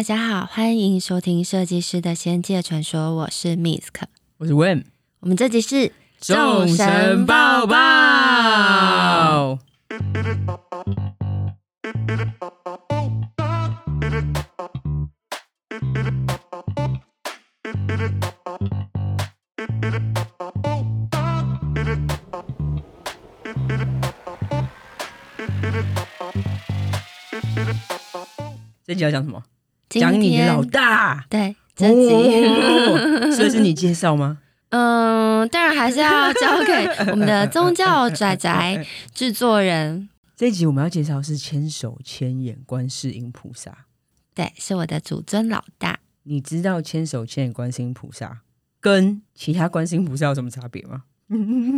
大家好，欢迎收听《设计师的仙界传说》，我是 Misk，我是 Win，我们这集是众神抱抱。这集要讲什么？讲你的老大。对，这集、哦、所以是你介绍吗？嗯，当然还是要交给我们的宗教宅宅制作人。这一集我们要介绍是千手千眼观世音菩萨。对，是我的祖尊老大。你知道千手千眼观世音菩萨跟其他观世音菩萨有什么差别吗？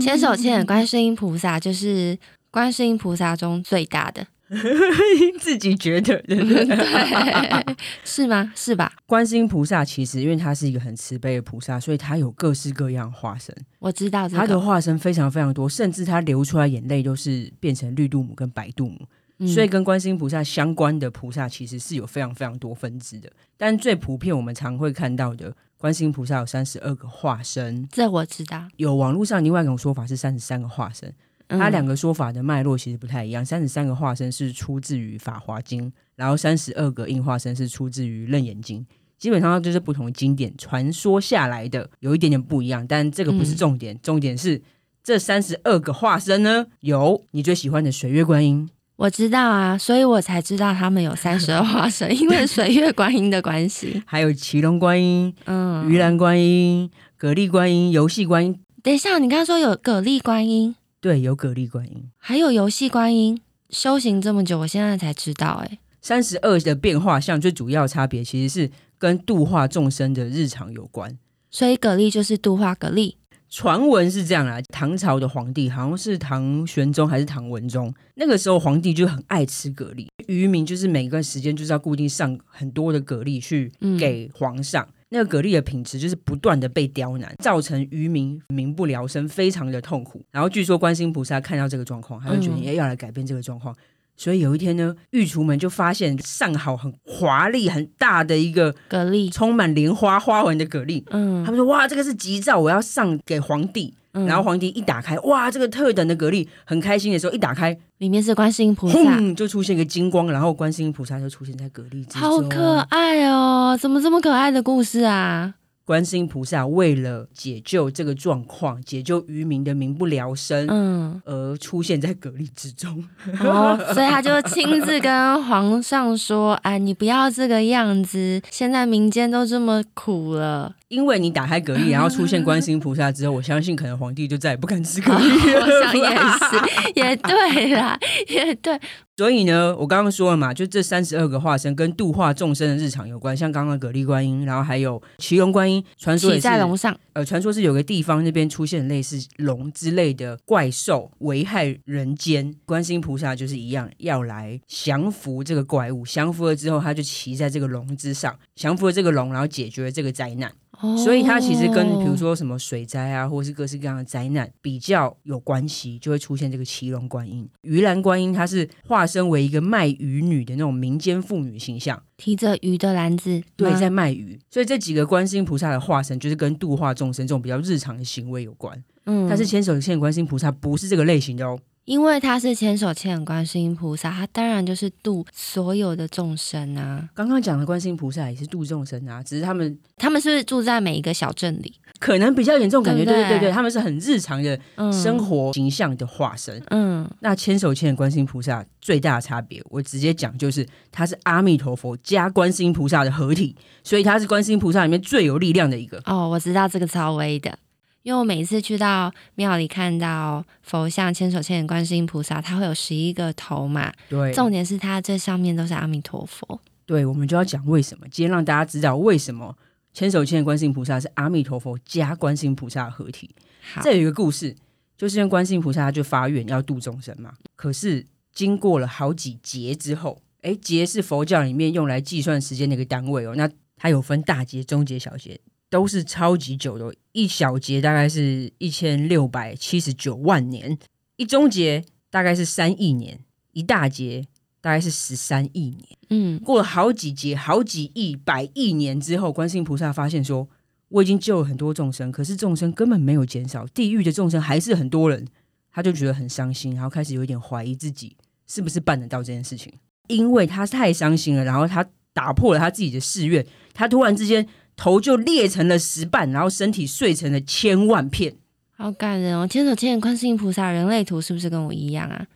千手千眼观世音菩萨就是观世音菩萨中最大的。自己觉得对，是吗？是吧？观世音菩萨其实因为他是一个很慈悲的菩萨，所以他有各式各样化身。我知道、这个、他的化身非常非常多，甚至他流出来眼泪都是变成绿度母跟白度母、嗯，所以跟观世音菩萨相关的菩萨其实是有非常非常多分支的。但最普遍我们常会看到的观世音菩萨有三十二个化身，这我知道。有网络上另外一种说法是三十三个化身。它两个说法的脉络其实不太一样。三十三个化身是出自于《法华经》，然后三十二个应化身是出自于《楞严经》。基本上就是不同的经典传说下来的，有一点点不一样。但这个不是重点，嗯、重点是这三十二个化身呢，有你最喜欢的水月观音。我知道啊，所以我才知道他们有三十二化身，因为水月观音的关系。还有骑龙观音、嗯，鱼篮观音、蛤蜊观音、游戏观音。等一下，你刚刚说有蛤蜊观音？对，有蛤蜊观音，还有游戏观音。修行这么久，我现在才知道，哎，三十二的变化像最主要差别其实是跟度化众生的日常有关。所以蛤蜊就是度化蛤蜊。传闻是这样啦，唐朝的皇帝好像是唐玄宗还是唐文宗，那个时候皇帝就很爱吃蛤蜊，渔民就是每个时间就是要固定上很多的蛤蜊去给皇上。嗯那个蛤蜊的品质就是不断的被刁难，造成渔民民不聊生，非常的痛苦。然后据说观世音菩萨看到这个状况，他就决定要来改变这个状况。嗯。所以有一天呢，御厨们就发现上好很华丽、很大的一个蛤蜊，充满莲花花纹的蛤蜊。嗯，他们说：“哇，这个是吉兆，我要上给皇帝。”然后皇帝一打开，哇，这个特等的蛤蜊，很开心的时候，一打开，里面是观世音菩萨，就出现一个金光，然后观世音菩萨就出现在蛤蜊之中。好可爱哦！怎么这么可爱的故事啊？观世音菩萨为了解救这个状况，解救渔民的民不聊生，嗯，而出现在蛤蜊之中。哦，所以他就亲自跟皇上说：“哎，你不要这个样子，现在民间都这么苦了。”因为你打开蛤蜊，然后出现观世音菩萨之后，我相信可能皇帝就再也不敢吃蛤蜊了。我想 也是，也对啦，也对。所以呢，我刚刚说了嘛，就这三十二个化身跟度化众生的日常有关，像刚刚的蛤蜊观音，然后还有奇龙观音，传说也在龙上。呃，传说是有个地方那边出现类似龙之类的怪兽，危害人间。观世音菩萨就是一样，要来降服这个怪物。降服了之后，他就骑在这个龙之上，降服了这个龙，然后解决了这个灾难。所以它其实跟比如说什么水灾啊，或是各式各样的灾难比较有关系，就会出现这个骑龙观音、鱼篮观音，它是化身为一个卖鱼女的那种民间妇女形象，提着鱼的篮子，对，在卖鱼。所以这几个观世音菩萨的化身，就是跟度化众生这种比较日常的行为有关。嗯，但是千手千眼观世音菩萨不是这个类型的哦。因为他是千手千眼观世音菩萨，他当然就是度所有的众生啊。刚刚讲的观世音菩萨也是度众生啊，只是他们他们是不是住在每一个小镇里？可能比较严重感觉，对对对对，他们是很日常的生活形象的化身。嗯，那千手千眼观世音菩萨最大的差别，我直接讲就是，他是阿弥陀佛加观世音菩萨的合体，所以他是观世音菩萨里面最有力量的一个。哦，我知道这个超威的。因为我每次去到庙里看到佛像，千手千眼观世音菩萨，它会有十一个头嘛。对，重点是它最上面都是阿弥陀佛。对，我们就要讲为什么。今天让大家知道为什么千手千眼观世音菩萨是阿弥陀佛加观世音菩萨的合体。好，这有一个故事，就是因为观世音菩萨他就发愿要度众生嘛。可是经过了好几劫之后，哎，劫是佛教里面用来计算时间的一个单位哦。那它有分大劫、中劫、小劫。都是超级久的，一小节大概是一千六百七十九万年，一中节大概是三亿年，一大节大概是十三亿年。嗯，过了好几节、好几亿、百亿年之后，观世音菩萨发现说，我已经救了很多众生，可是众生根本没有减少，地狱的众生还是很多人，他就觉得很伤心，然后开始有一点怀疑自己是不是办得到这件事情，因为他太伤心了，然后他打破了他自己的誓愿，他突然之间头就裂成了石瓣，然后身体碎成了千万片。好感人哦！千手千眼观世音菩萨人类图是不是跟我一样啊？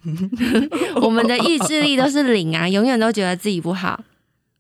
我们的意志力都是零啊，永远都觉得自己不好。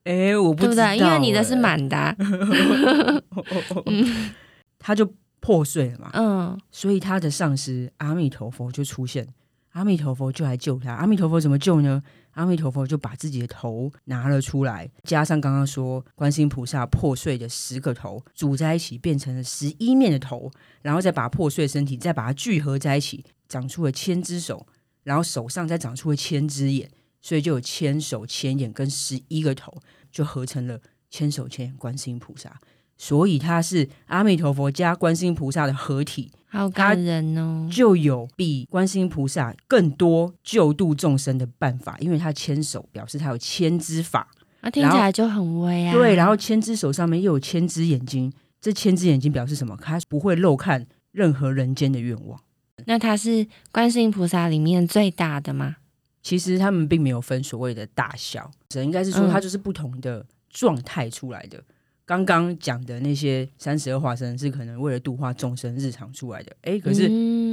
哎、欸，我不知道、欸，对不对？因为你的是满的、啊 嗯，他就破碎了嘛。嗯，所以他的上师阿弥陀佛就出现，阿弥陀佛就来救他。阿弥陀佛怎么救呢？阿弥陀佛就把自己的头拿了出来，加上刚刚说观世音菩萨破碎的十个头组在一起，变成了十一面的头，然后再把破碎身体再把它聚合在一起，长出了千只手，然后手上再长出了千只眼，所以就有千手千眼跟十一个头，就合成了千手千眼观世音菩萨。所以它是阿弥陀佛加观世音菩萨的合体。好感人哦！就有比观世音菩萨更多救度众生的办法，因为他牵手表示他有千只法，啊，听起来就很威啊。对，然后千只手上面又有千只眼睛，这千只眼睛表示什么？他不会漏看任何人间的愿望。那他是观世音菩萨里面最大的吗？其实他们并没有分所谓的大小，只应该是说他就是不同的状态出来的。嗯刚刚讲的那些三十二化身是可能为了度化众生日常出来的，哎，可是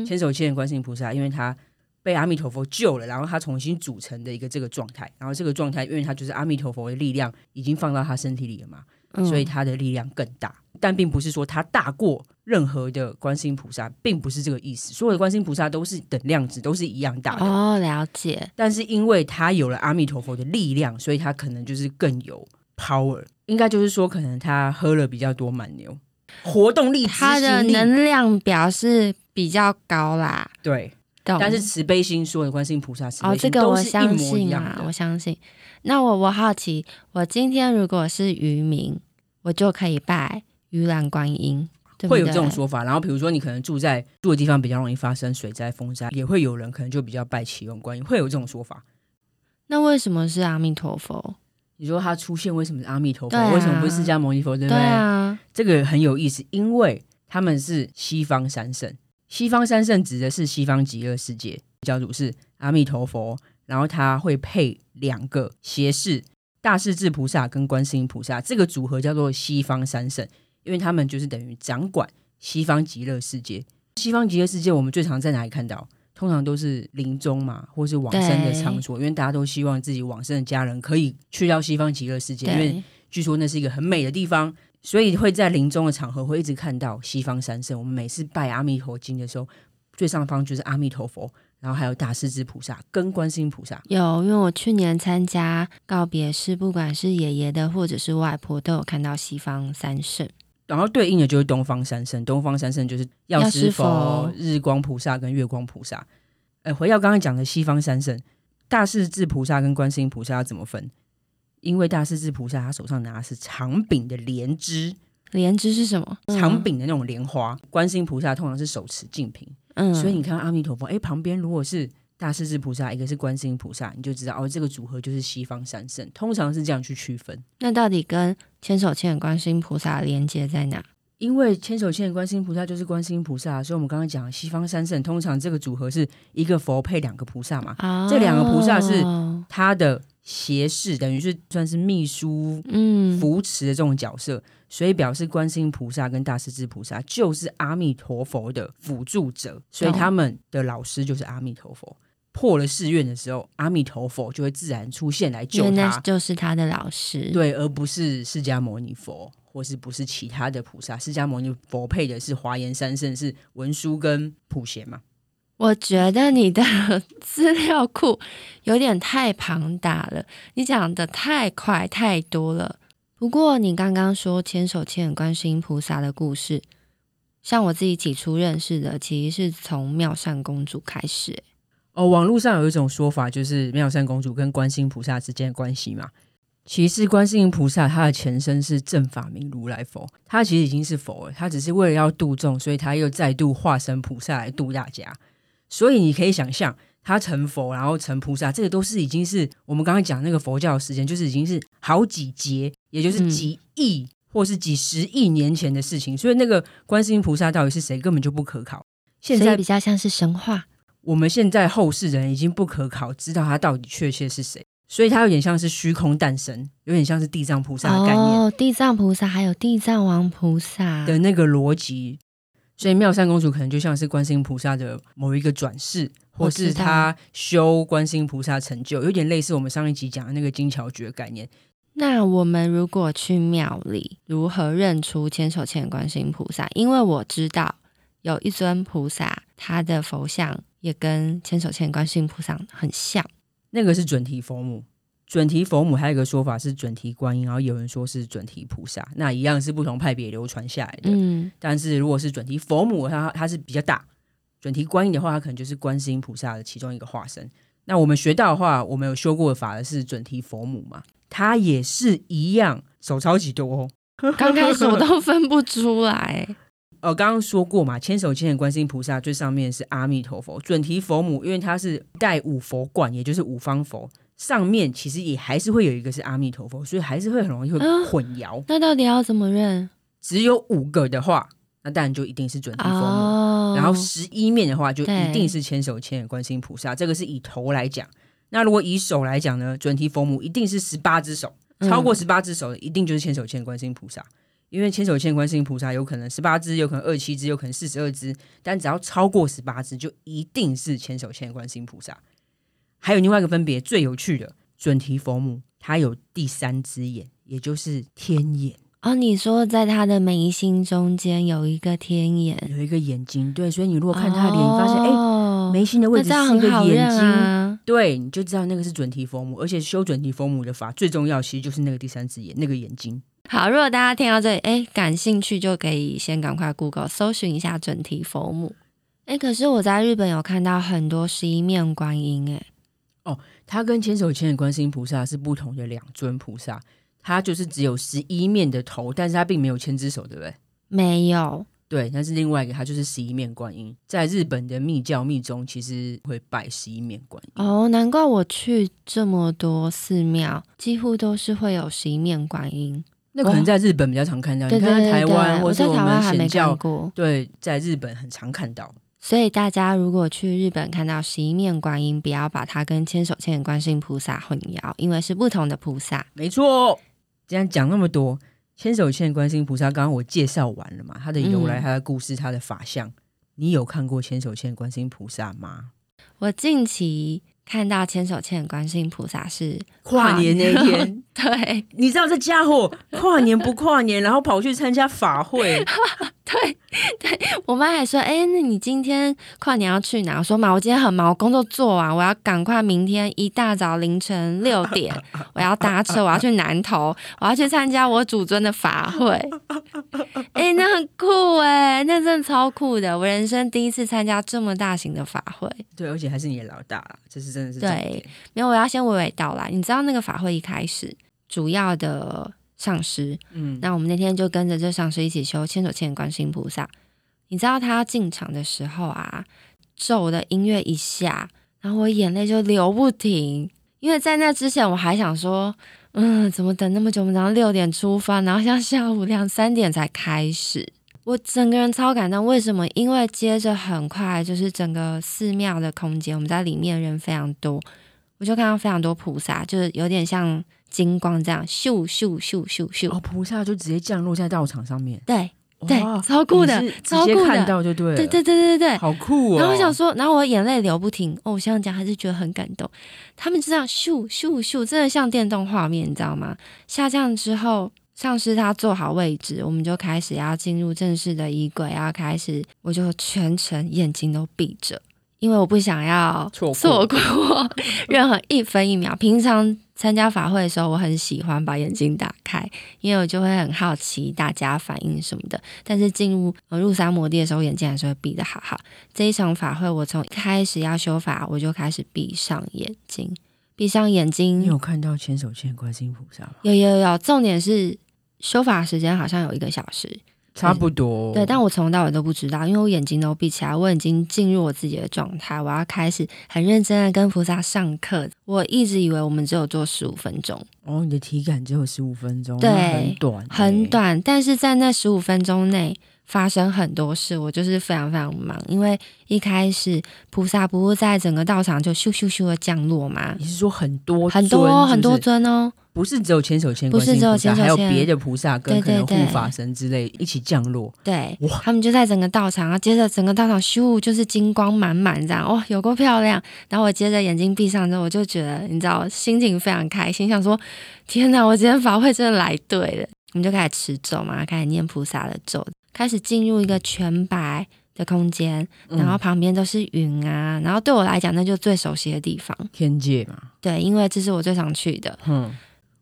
千手千眼观世音菩萨，因为他被阿弥陀佛救了，然后他重新组成的一个这个状态，然后这个状态，因为他就是阿弥陀佛的力量已经放到他身体里了嘛，所以他的力量更大，但并不是说他大过任何的观世音菩萨，并不是这个意思。所有的观世音菩萨都是等量子，都是一样大的。哦，了解。但是因为他有了阿弥陀佛的力量，所以他可能就是更有 power。应该就是说，可能他喝了比较多满牛，活动力、他的能量表示比较高啦。对，但是慈悲心说的观世音菩萨慈悲心哦，这个我相信啊，我相信。那我我好奇，我今天如果是渔民，我就可以拜鱼篮观音，对对？会有这种说法。然后比如说，你可能住在住的地方比较容易发生水灾、风灾，也会有人可能就比较拜启用观音，会有这种说法。那为什么是阿弥陀佛？你说他出现为什么是阿弥陀佛？啊、为什么不是释迦牟尼佛？对不对？对啊，这个很有意思，因为他们是西方三圣。西方三圣指的是西方极乐世界，教主是阿弥陀佛，然后他会配两个胁侍，大势至菩萨跟观世音菩萨，这个组合叫做西方三圣，因为他们就是等于掌管西方极乐世界。西方极乐世界我们最常在哪里看到？通常都是临终嘛，或是往生的场所，因为大家都希望自己往生的家人可以去到西方极乐世界，因为据说那是一个很美的地方，所以会在临终的场合会一直看到西方三圣。我们每次拜阿弥陀经的时候，最上方就是阿弥陀佛，然后还有大势至菩萨跟观世音菩萨。有，因为我去年参加告别式，不管是爷爷的或者是外婆，都有看到西方三圣。然后对应的就是东方三圣，东方三圣就是药师佛、日光菩萨跟月光菩萨。呃，回到刚刚讲的西方三圣，大势至菩萨跟观世音菩萨要怎么分？因为大势至菩萨他手上拿的是长柄的莲枝，莲枝是什么？长柄的那种莲花。嗯、观世音菩萨通常是手持净瓶，嗯，所以你看阿弥陀佛，哎，旁边如果是大势至菩萨，一个是观世音菩萨，你就知道哦，这个组合就是西方三圣，通常是这样去区分。那到底跟千手千眼观世音菩萨连接在哪？因为千手千眼观世音菩萨就是观世音菩萨，所以我们刚刚讲西方三圣，通常这个组合是一个佛配两个菩萨嘛。哦、这两个菩萨是他的胁侍，等于是算是秘书、嗯，扶持的这种角色，所以表示观世音菩萨跟大势至菩萨就是阿弥陀佛的辅助者，所以他们的老师就是阿弥陀佛。破了誓愿的时候，阿弥陀佛就会自然出现来救他，那就是他的老师，对，而不是释迦牟尼佛。或是不是其他的菩萨？释迦牟尼佛配的是华严三圣，是文殊跟普贤嘛？我觉得你的资料库有点太庞大了，你讲的太快太多了。不过你刚刚说千手千眼观世音菩萨的故事，像我自己起初认识的，其实是从妙善公主开始。哦，网络上有一种说法，就是妙善公主跟观世音菩萨之间的关系嘛。其实观世音菩萨他的前身是正法明如来佛，他其实已经是佛了，他只是为了要度众，所以他又再度化身菩萨来度大家。所以你可以想象，他成佛，然后成菩萨，这个都是已经是我们刚刚讲那个佛教的时间，就是已经是好几劫，也就是几亿、嗯、或是几十亿年前的事情。所以那个观世音菩萨到底是谁，根本就不可考。现在比较像是神话。我们现在后世人已经不可考，知道他到底确切是谁。所以他有点像是虚空诞生，有点像是地藏菩萨的概念。哦，地藏菩萨还有地藏王菩萨的那个逻辑。所以妙善公主可能就像是观世音菩萨的某一个转世。或是他修观世音菩萨成就，有点类似我们上一集讲的那个金桥诀概念。那我们如果去庙里，如何认出千手千眼观世音菩萨？因为我知道有一尊菩萨，他的佛像也跟千手千眼观世音菩萨很像。那个是准提佛母，准提佛母还有一个说法是准提观音，然后有人说是准提菩萨，那一样是不同派别流传下来的。嗯，但是如果是准提佛母，它它是比较大。准提观音的话，它可能就是观世音菩萨的其中一个化身。那我们学到的话，我们有修过的法的是准提佛母嘛？它也是一样，手超级多哦。刚开始我都分不出来。呃，刚刚说过嘛，千手千眼观世音菩萨最上面是阿弥陀佛，准提佛母，因为它是带五佛冠，也就是五方佛，上面其实也还是会有一个是阿弥陀佛，所以还是会很容易会混淆。呃，那到底要怎么认？只有五个的话。那当然就一定是准提佛母，哦、然后十一面的话就一定是千手千眼观世音菩萨。对这个是以头来讲。那如果以手来讲呢？准提佛母一定是十八只手，超过十八只手的一定就是千手千眼观世音菩萨。嗯、因为千手千眼观世音菩萨有可能十八只，有可能二七只，有可能四十二只，但只要超过十八只，就一定是千手千眼观世音菩萨。还有另外一个分别，最有趣的准提佛母，它有第三只眼，也就是天眼。哦，你说在他的眉心中间有一个天眼，有一个眼睛，对，所以你如果看他的脸，你发现哎、哦，眉心的位置是一个眼睛，啊、对，你就知道那个是准提佛母，而且修准提佛母的法最重要，其实就是那个第三只眼，那个眼睛。好，如果大家听到这里，哎，感兴趣就可以先赶快 Google 搜寻一下准提佛母。哎，可是我在日本有看到很多十一面观音，哎，哦，他跟千手千眼观世音菩萨是不同的两尊菩萨。它就是只有十一面的头，但是它并没有千只手，对不对？没有。对，那是另外一个，它就是十一面观音。在日本的密教密宗，其实会拜十一面观音。哦，难怪我去这么多寺庙，几乎都是会有十一面观音。那可能在日本比较常看到，哦、你看台湾，或者我们显教，对，在日本很常看到。所以大家如果去日本看到十一面观音，不要把它跟千手千眼观世音菩萨混淆，因为是不同的菩萨。没错。既然讲那么多，千手千眼观世音菩萨，刚刚我介绍完了嘛？它的由来、它的故事、它的法相，嗯、你有看过千手千眼观世音菩萨吗？我近期看到千手千眼观世音菩萨是跨年那天，对，你知道这家伙跨年不跨年，然后跑去参加法会。对，对我妈还说：“哎、欸，那你今天跨年要去哪？”我说：“妈，我今天很忙，我工作做完，我要赶快明天一大早凌晨六点，我要搭车，我要去南投，我要去参加我祖尊的法会。”哎、欸，那很酷哎，那真的超酷的，我人生第一次参加这么大型的法会。对，而且还是你的老大，这是真的是对。没有，我要先娓娓道来。你知道那个法会一开始主要的。上师，嗯，那我们那天就跟着这上师一起修千手千眼观世音菩萨。你知道他进场的时候啊，咒的音乐一下，然后我眼泪就流不停。因为在那之前我还想说，嗯，怎么等那么久？我们早上六点出发，然后像下午两三点才开始。我整个人超感动。为什么？因为接着很快就是整个寺庙的空间，我们在里面人非常多，我就看到非常多菩萨，就是有点像。金光这样咻咻咻咻咻，哦，菩萨就直接降落在道场上面。对对，超酷的，超酷的，看到就对，对对对对对，好酷哦。然后我想说，然后我眼泪流不停。哦，我想讲还是觉得很感动。他们就这样咻咻咻，真的像电动画面，你知道吗？下降之后，上师他坐好位置，我们就开始要进入正式的仪轨，要开始，我就全程眼睛都闭着，因为我不想要错过 任何一分一秒。平常。参加法会的时候，我很喜欢把眼睛打开，因为我就会很好奇大家反应什么的。但是进入入三摩地的时候，眼睛还是会闭的好好。这一场法会，我从一开始要修法，我就开始闭上眼睛，闭上眼睛。你有看到千手千眼观世音菩萨吗？有有有，重点是修法时间好像有一个小时，差不多。对，但我从头到尾都不知道，因为我眼睛都闭起来，我已经进入我自己的状态，我要开始很认真的跟菩萨上课。我一直以为我们只有做十五分钟。哦，你的体感只有十五分钟，对，很短，很短。但是在那十五分钟内。发生很多事，我就是非常非常忙，因为一开始菩萨不是在整个道场就咻咻咻的降落吗？你是说很多很多很多尊哦？不是只有千手千，不是只有千手千，还有别的菩萨跟可能护法神之类一起降落。对，哇，他们就在整个道场，然后接着整个道场咻就是金光满满这样，哇，有够漂亮。然后我接着眼睛闭上之后，我就觉得你知道，心情非常开心，想说天哪，我今天法会真的来对了。我们就开始持咒嘛，开始念菩萨的咒。开始进入一个全白的空间，然后旁边都是云啊，然后对我来讲，那就最熟悉的地方，天界嘛。对，因为这是我最常去的。嗯，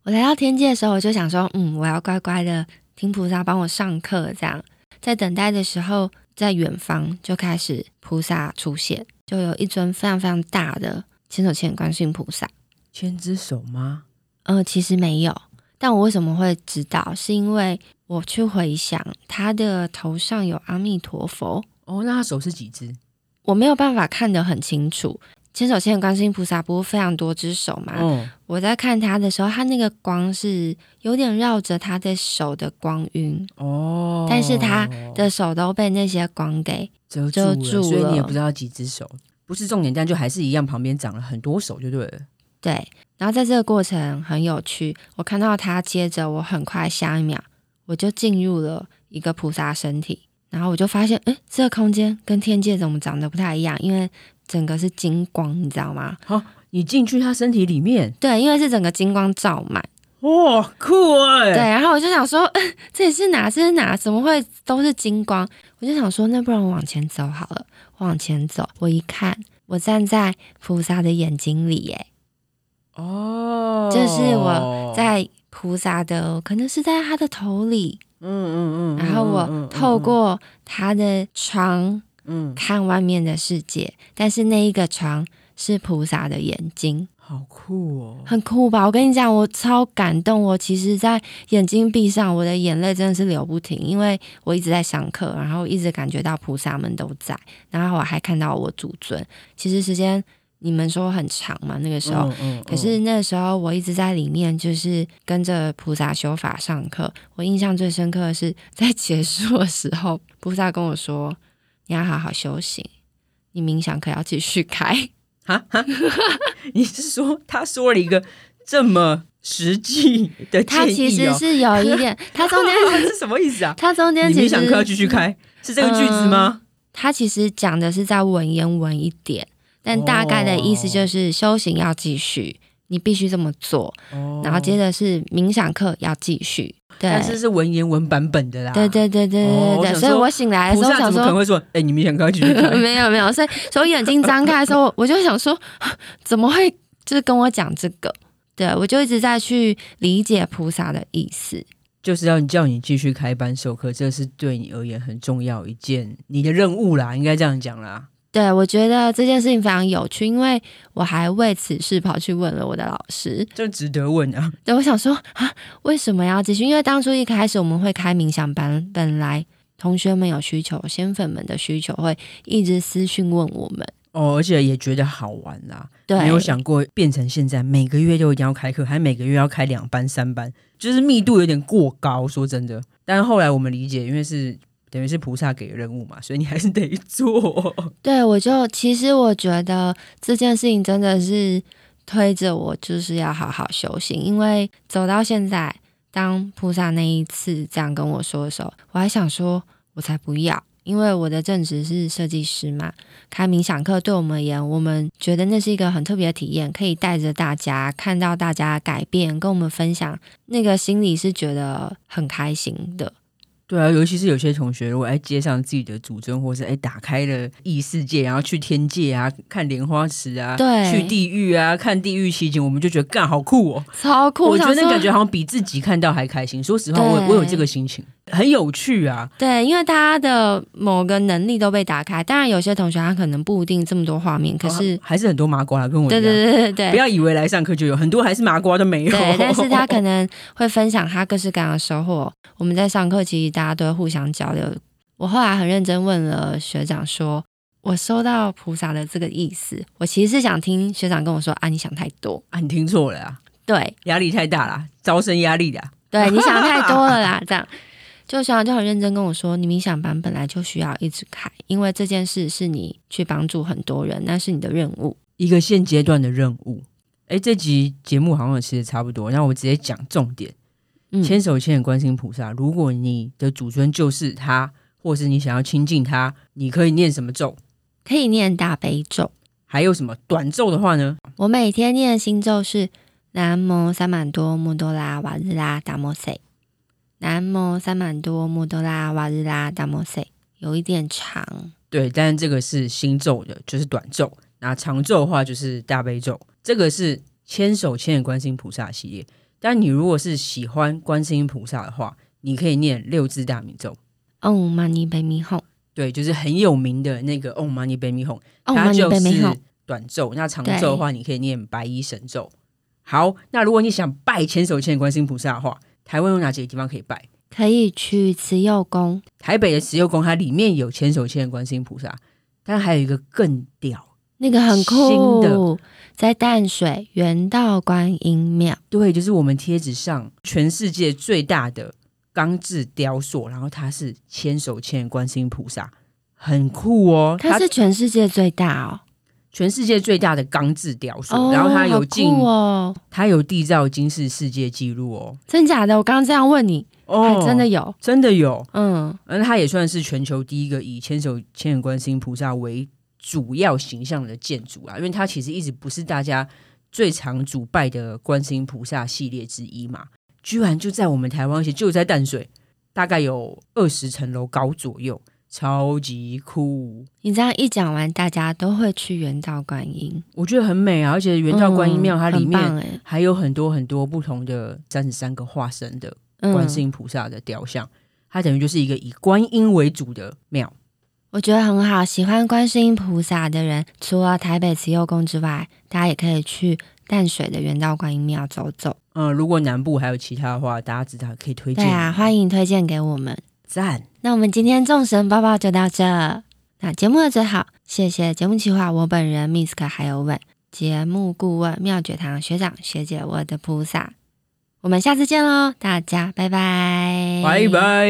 我来到天界的时候，我就想说，嗯，我要乖乖的听菩萨帮我上课。这样，在等待的时候，在远方就开始菩萨出现，就有一尊非常非常大的千手千眼观世音菩萨。千只手吗？呃，其实没有。但我为什么会知道？是因为我去回想他的头上有阿弥陀佛哦，那他手是几只？我没有办法看得很清楚。千手千眼观世音菩萨不是非常多只手嘛？嗯，我在看他的时候，他那个光是有点绕着他的手的光晕哦，但是他的手都被那些光给遮住了，所以你也不知道几只手，不是重点，但就还是一样，旁边长了很多手，就对了。对，然后在这个过程很有趣，我看到他接着，我很快下一秒我就进入了一个菩萨身体，然后我就发现，哎，这个空间跟天界怎么长得不太一样？因为整个是金光，你知道吗？好，你进去他身体里面，对，因为是整个金光照满，哇，酷哎！对，然后我就想说，这里是哪？这是哪？怎么会都是金光？我就想说，那不然我往前走好了，往前走，我一看，我站在菩萨的眼睛里，耶。哦，这是我在菩萨的，可能是在他的头里，嗯嗯嗯，然后我透过他的窗，嗯，看外面的世界，但是那一个床是菩萨的眼睛，好酷哦，很酷吧？我跟你讲，我超感动，我其实，在眼睛闭上，我的眼泪真的是流不停，因为我一直在上课，然后一直感觉到菩萨们都在，然后我还看到我祖尊，其实时间。你们说很长嘛？那个时候，嗯嗯、可是那个时候我一直在里面，就是跟着菩萨修法上课。我印象最深刻的是，在结束的时候，菩萨跟我说：“你要好好修行，你冥想课要继续开。”哈，你是说他说了一个这么实际的哦？他其实是有一点，他中间 是什么意思啊？他中间冥想课要继续开，是这个句子吗？嗯、他其实讲的是在文言文一点。但大概的意思就是修行要继续，你必须这么做。然后接着是冥想课要继续，对，但是是文言文版本的啦。对对对对对对，所以我醒来的时候想说，可能会说，哎，你们想课要继续。没有没有，所以所以眼睛张开的时候，我就想说，怎么会就是跟我讲这个？对，我就一直在去理解菩萨的意思，就是要叫你继续开班授课，这是对你而言很重要一件你的任务啦，应该这样讲啦。对，我觉得这件事情非常有趣，因为我还为此事跑去问了我的老师，这值得问啊。对，我想说啊，为什么要继续？因为当初一开始我们会开冥想班，本来同学们有需求，仙粉们的需求会一直私讯问我们哦，而且也觉得好玩啦。对，没有想过变成现在每个月都一定要开课，还每个月要开两班、三班，就是密度有点过高。说真的，但是后来我们理解，因为是。等于是菩萨给任务嘛，所以你还是得做。对，我就其实我觉得这件事情真的是推着我，就是要好好修行。因为走到现在，当菩萨那一次这样跟我说的时候，我还想说，我才不要，因为我的正职是设计师嘛。开冥想课对我们而言，我们觉得那是一个很特别的体验，可以带着大家看到大家改变，跟我们分享，那个心里是觉得很开心的。对啊，尤其是有些同学，如果哎接上自己的主尊，或是哎打开了异世界，然后去天界啊，看莲花池啊，对，去地狱啊，看地狱奇景，我们就觉得干好酷哦，超酷！我觉得那感觉好像比自己看到还开心。说实话，我我有这个心情。很有趣啊。对，因为大家的某个能力都被打开。当然，有些同学他可能不一定这么多画面，可是、哦、还是很多麻瓜跟我一样。对对对对对，不要以为来上课就有很多，还是麻瓜都没有。对，但是 他可能会分享他各式各样的收获。我们在上课，其实大家都会互相交流。我后来很认真问了学长说。我收到菩萨的这个意思，我其实是想听学长跟我说啊，你想太多啊，你听错了啊，对，压力太大了，招生压力的，对，你想太多了啦，这样，就学长就很认真跟我说，你冥想班本来就需要一直开，因为这件事是你去帮助很多人，那是你的任务，一个现阶段的任务。哎，这集节目好像其实差不多，那我直接讲重点，嗯，千手千眼观世音菩萨，如果你的祖尊就是他，或是你想要亲近他，你可以念什么咒？可以念大悲咒，还有什么短咒的话呢？我每天念的心咒是南无三满多摩多拉瓦日拉达摩塞，南摩三满多摩多拉瓦日拉达摩塞，有一点长。对，但是这个是新咒的，就是短咒。那长咒的话就是大悲咒，这个是千手千眼观世音菩萨系列。但你如果是喜欢观世音菩萨的话，你可以念六字大明咒。Om Mani Padme Hum 对，就是很有名的那个 Om Mani Padme Hum，它就是短咒。那长咒的话，你可以念白衣神咒。好，那如果你想拜千手千眼观世音菩萨的话，台湾有哪几个地方可以拜？可以去慈幼宫，台北的慈幼宫，它里面有千手千眼观世音菩萨，但还有一个更屌，那个很酷，新的在淡水元道观音庙。对，就是我们贴纸上全世界最大的。钢制雕塑，然后它是千手千眼观世音菩萨，很酷哦。它是全世界最大哦，全世界最大的钢制雕塑，哦、然后它有进哦，它有缔造金氏世界纪录哦。真假的？我刚刚这样问你，哦，真的有，真的有，嗯，那它也算是全球第一个以千手千眼观世音菩萨为主要形象的建筑啊，因为它其实一直不是大家最常主拜的观世音菩萨系列之一嘛。居然就在我们台湾，而且就在淡水，大概有二十层楼高左右，超级酷！你这样一讲完，大家都会去元道观音，我觉得很美啊！而且元道观音庙它里面还有很多很多不同的三十三个化身的观世音菩萨的雕像，嗯、它等于就是一个以观音为主的庙。我觉得很好，喜欢观世音菩萨的人，除了台北慈幼宫之外，大家也可以去淡水的元道观音庙走走。嗯，如果南部还有其他的话，大家知道可以推荐。对啊，欢迎推荐给我们。赞。那我们今天众神抱抱就到这。那节目的最好，谢谢节目企划我本人 Misk 还有问节目顾问妙觉堂学长学姐我的菩萨。我们下次见喽，大家拜拜，拜拜。